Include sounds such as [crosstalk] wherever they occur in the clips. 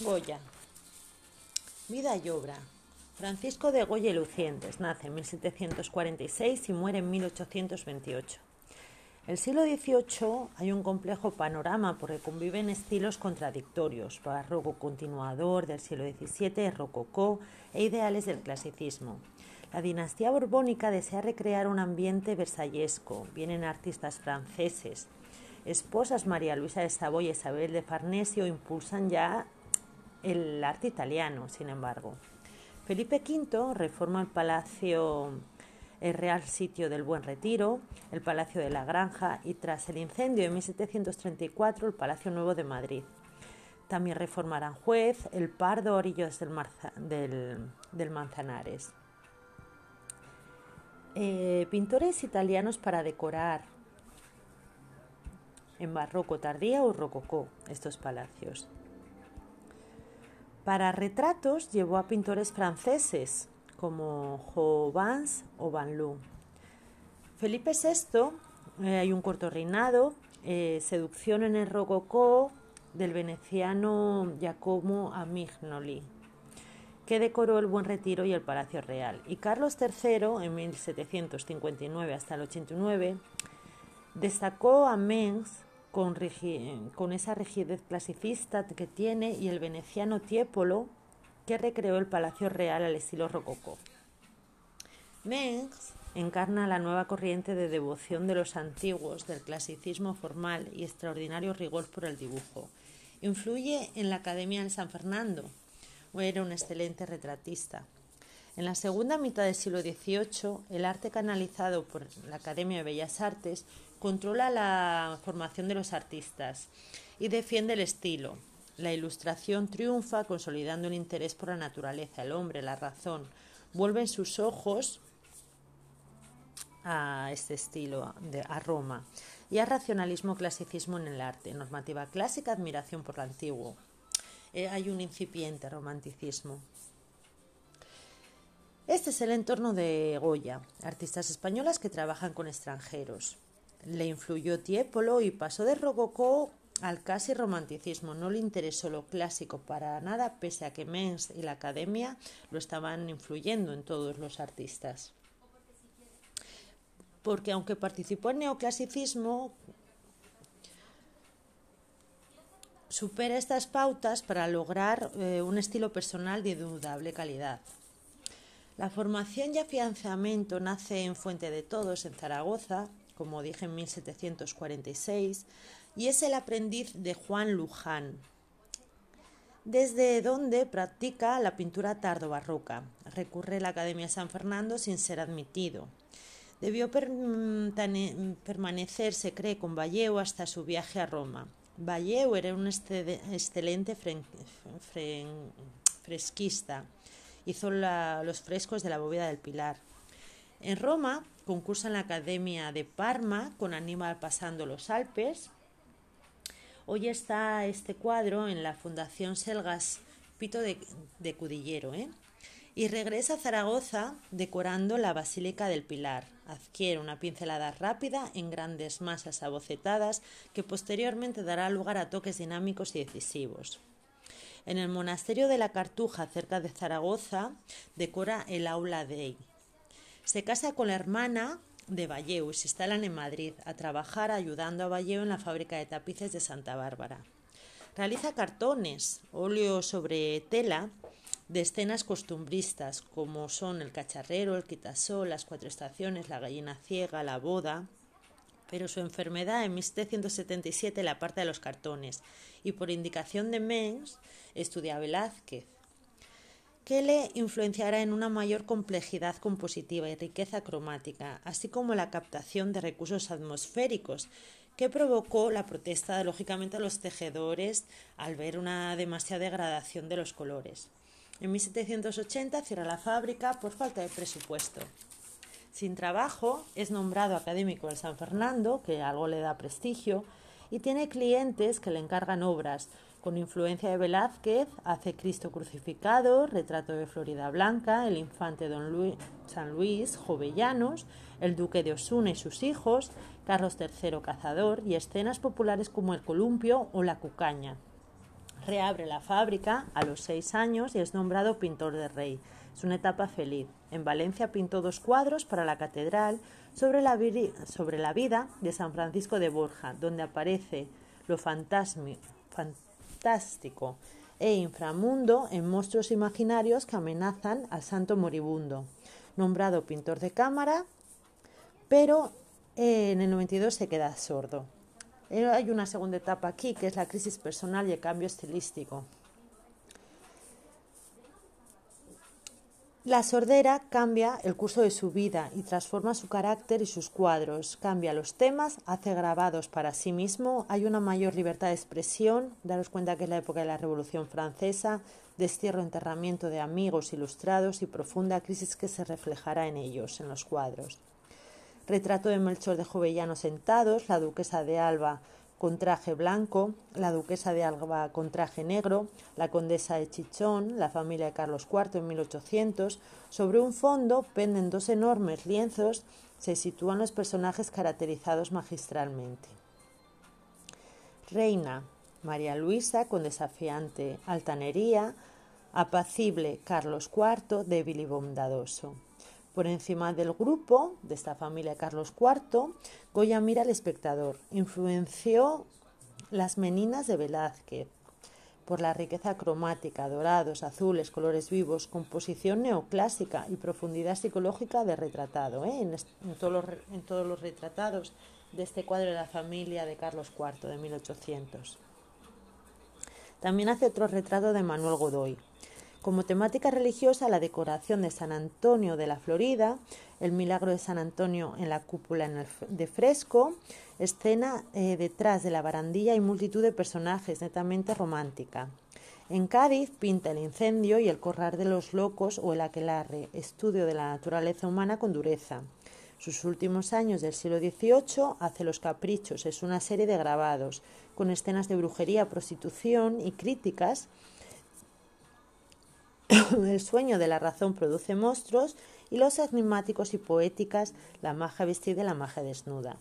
Goya. Vida y obra. Francisco de Goya y Lucientes nace en 1746 y muere en 1828. El siglo XVIII hay un complejo panorama porque conviven estilos contradictorios, barroco continuador del siglo XVII, rococó e ideales del clasicismo. La dinastía borbónica desea recrear un ambiente versallesco. Vienen artistas franceses. Esposas María Luisa de Savoy y Isabel de Farnesio impulsan ya el arte italiano, sin embargo. Felipe V reforma el Palacio el Real Sitio del Buen Retiro, el Palacio de la Granja y tras el incendio de 1734 el Palacio Nuevo de Madrid. También reformarán Juez, el Pardo, Orillos del, del Manzanares. Eh, pintores italianos para decorar en barroco tardía o rococó estos palacios. Para retratos llevó a pintores franceses como Jovans o Van Loo. Felipe VI, eh, hay un corto reinado, eh, seducción en el rococó del veneciano Giacomo Amignoli que decoró el Buen Retiro y el Palacio Real. Y Carlos III, en 1759 hasta el 89, destacó a Mengs con, con esa rigidez clasicista que tiene y el veneciano Tiepolo, que recreó el Palacio Real al estilo rococó. Mengs encarna la nueva corriente de devoción de los antiguos, del clasicismo formal y extraordinario rigor por el dibujo. Influye en la Academia de San Fernando, era un excelente retratista. En la segunda mitad del siglo XVIII, el arte canalizado por la Academia de Bellas Artes controla la formación de los artistas y defiende el estilo. La ilustración triunfa consolidando el interés por la naturaleza, el hombre, la razón. Vuelven sus ojos a este estilo, a Roma, y a racionalismo, clasicismo en el arte, normativa clásica, admiración por lo antiguo. Eh, hay un incipiente romanticismo. Este es el entorno de Goya, artistas españolas que trabajan con extranjeros. Le influyó Tiepolo y pasó de rococó al casi romanticismo. No le interesó lo clásico para nada, pese a que Mengs y la academia lo estaban influyendo en todos los artistas. Porque aunque participó en neoclasicismo, supera estas pautas para lograr eh, un estilo personal de indudable calidad. La formación y afianzamiento nace en Fuente de Todos, en Zaragoza, como dije en 1746, y es el aprendiz de Juan Luján, desde donde practica la pintura tardo-barroca. Recurre a la Academia San Fernando sin ser admitido. Debió permanecer, se cree, con Valleo hasta su viaje a Roma. Valleu era un excelente fresquista. Hizo los frescos de la bóveda del Pilar. En Roma concursa en la Academia de Parma con Aníbal pasando los Alpes. Hoy está este cuadro en la Fundación Selgas Pito de, de Cudillero. ¿eh? Y regresa a Zaragoza decorando la Basílica del Pilar adquiere una pincelada rápida en grandes masas abocetadas que posteriormente dará lugar a toques dinámicos y decisivos. En el monasterio de la Cartuja, cerca de Zaragoza, decora el aula Dei. Se casa con la hermana de Valleu y se instalan en Madrid a trabajar ayudando a Valleu en la fábrica de tapices de Santa Bárbara. Realiza cartones, óleo sobre tela de escenas costumbristas como son el cacharrero, el quitasol, las cuatro estaciones, la gallina ciega, la boda. Pero su enfermedad en 1777 la aparta de los cartones y por indicación de Mengs estudia Velázquez, que le influenciará en una mayor complejidad compositiva y riqueza cromática, así como la captación de recursos atmosféricos, que provocó la protesta lógicamente a los tejedores al ver una demasiada degradación de los colores. En 1780 cierra la fábrica por falta de presupuesto. Sin trabajo, es nombrado académico de San Fernando, que algo le da prestigio, y tiene clientes que le encargan obras. Con influencia de Velázquez, hace Cristo crucificado, retrato de Florida Blanca, el infante Don San Luis, Jovellanos, el duque de Osuna y sus hijos, Carlos III Cazador y escenas populares como el columpio o la cucaña. Reabre la fábrica a los seis años y es nombrado pintor de rey. Es una etapa feliz. En Valencia pintó dos cuadros para la catedral sobre la, vida de San Francisco de Borja, donde aparece lo fantástico e inframundo en monstruos imaginarios que amenazan al santo moribundo. Nombrado pintor de cámara, pero en el 92 se queda sordo. Eh, hay una segunda etapa aquí, que es la crisis personal y el cambio estilístico. La sordera cambia el curso de su vida y transforma su carácter y sus cuadros, cambia los temas, hace grabados para sí mismo, hay una mayor libertad de expresión, daros cuenta que es la época de la Revolución Francesa, destierro, enterramiento de amigos ilustrados y profunda crisis que se reflejará en ellos, en los cuadros. Retrato de Melchor de Jovellano sentados, la duquesa de Alba con traje blanco, la duquesa de Alba con traje negro, la condesa de Chichón, la familia de Carlos IV en 1800. Sobre un fondo penden dos enormes lienzos, se sitúan los personajes caracterizados magistralmente. Reina María Luisa con desafiante altanería, apacible Carlos IV, débil y bondadoso. Por encima del grupo de esta familia Carlos IV, Goya mira al espectador. Influenció las meninas de Velázquez por la riqueza cromática, dorados, azules, colores vivos, composición neoclásica y profundidad psicológica de retratado, ¿eh? en, todos los, en todos los retratados de este cuadro de la familia de Carlos IV de 1800. También hace otro retrato de Manuel Godoy. Como temática religiosa, la decoración de San Antonio de la Florida, el milagro de San Antonio en la cúpula de fresco, escena eh, detrás de la barandilla y multitud de personajes netamente romántica. En Cádiz pinta el incendio y el corral de los locos o el aquelarre, estudio de la naturaleza humana con dureza. Sus últimos años del siglo XVIII hace Los Caprichos, es una serie de grabados, con escenas de brujería, prostitución y críticas [coughs] el sueño de la razón produce monstruos y los enigmáticos y poéticas, la magia vestida y la magia desnuda.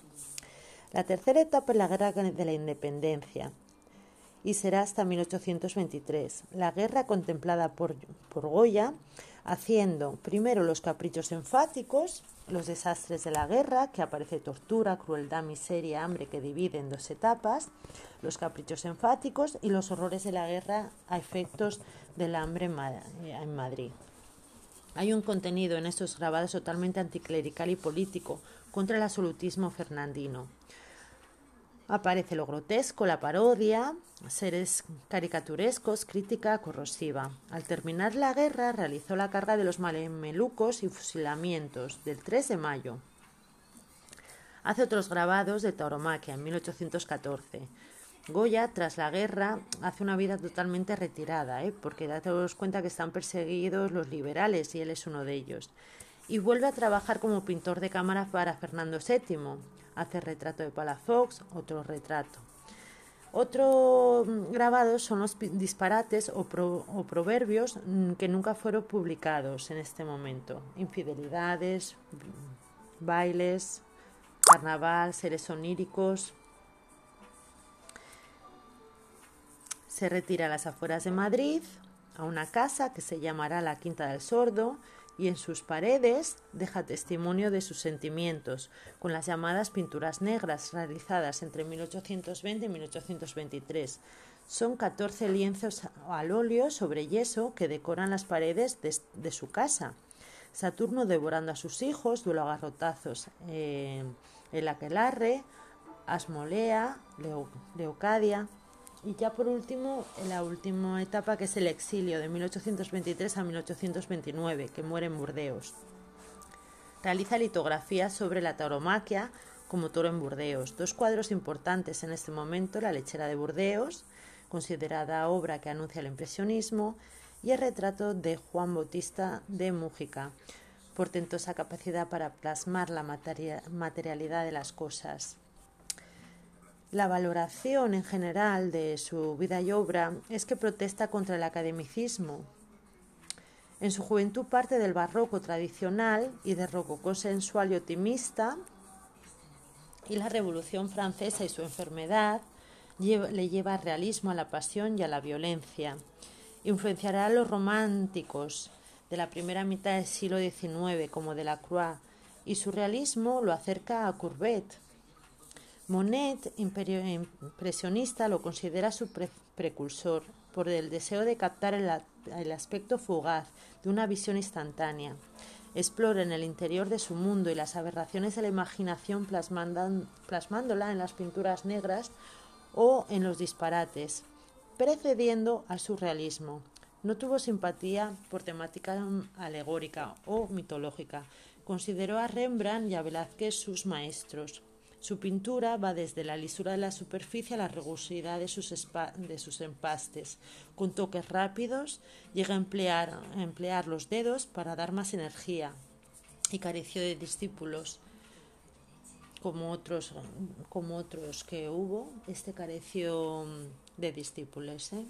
La tercera etapa es la guerra de la independencia y será hasta 1823. La guerra contemplada por, por Goya haciendo primero los caprichos enfáticos, los desastres de la guerra, que aparece tortura, crueldad, miseria, hambre, que divide en dos etapas, los caprichos enfáticos y los horrores de la guerra a efectos del hambre en Madrid. Hay un contenido en estos grabados totalmente anticlerical y político contra el absolutismo fernandino. Aparece lo grotesco, la parodia, seres caricaturescos, crítica corrosiva. Al terminar la guerra realizó la carga de los malemelucos y fusilamientos del 3 de mayo. Hace otros grabados de tauromaquia en 1814. Goya, tras la guerra, hace una vida totalmente retirada, ¿eh? porque daos cuenta que están perseguidos los liberales y él es uno de ellos. Y vuelve a trabajar como pintor de cámara para Fernando VII, hace retrato de Palafox, otro retrato. Otro mm, grabado son los disparates o, proverbios mm, que nunca fueron publicados en este momento. Infidelidades, bailes, carnaval, seres oníricos. Se retira a las afueras de Madrid, a una casa que se llamará la Quinta del Sordo, y en sus paredes deja testimonio de sus sentimientos, con las llamadas pinturas negras realizadas entre 1820 y 1823. Son 14 lienzos al óleo sobre yeso que decoran las paredes de, su casa. Saturno devorando a sus hijos, duelo a garrotazos, eh, el aquelarre, Asmolea, Leocadia, y ya por último, en la última etapa que es el exilio de 1823 a 1829, que muere en Burdeos. Realiza litografías sobre la tauromaquia como toro en Burdeos. Dos cuadros importantes en este momento, La lechera de Burdeos, considerada obra que anuncia el impresionismo, y el retrato de Juan Bautista de Mújica, portentosa capacidad para plasmar la materialidad de las cosas. La valoración en general de su vida y obra es que protesta contra el academicismo. En su juventud parte del barroco tradicional y del rococó sensual y optimista, y la Revolución Francesa y su enfermedad le lleva realismo a la pasión y a la violencia. Influenciará a los románticos de la primera mitad del siglo XIX como de la Croix y su realismo lo acerca a Courbet. Monet, impresionista, lo considera su precursor por el deseo de captar el aspecto fugaz de una visión instantánea en el interior de su mundo y las aberraciones de la imaginación plasmándola en las pinturas negras o en los disparates, precediendo al surrealismo. No tuvo simpatía por temática alegórica o mitológica. Consideró a Rembrandt y a Velázquez sus maestros. Su pintura va desde la lisura de la superficie a la rugosidad de sus, de sus empastes. Con toques rápidos llega a emplear, emplear los dedos para dar más energía y careció de discípulos como otros, como otros que hubo. Este careció de discípulos. ¿eh?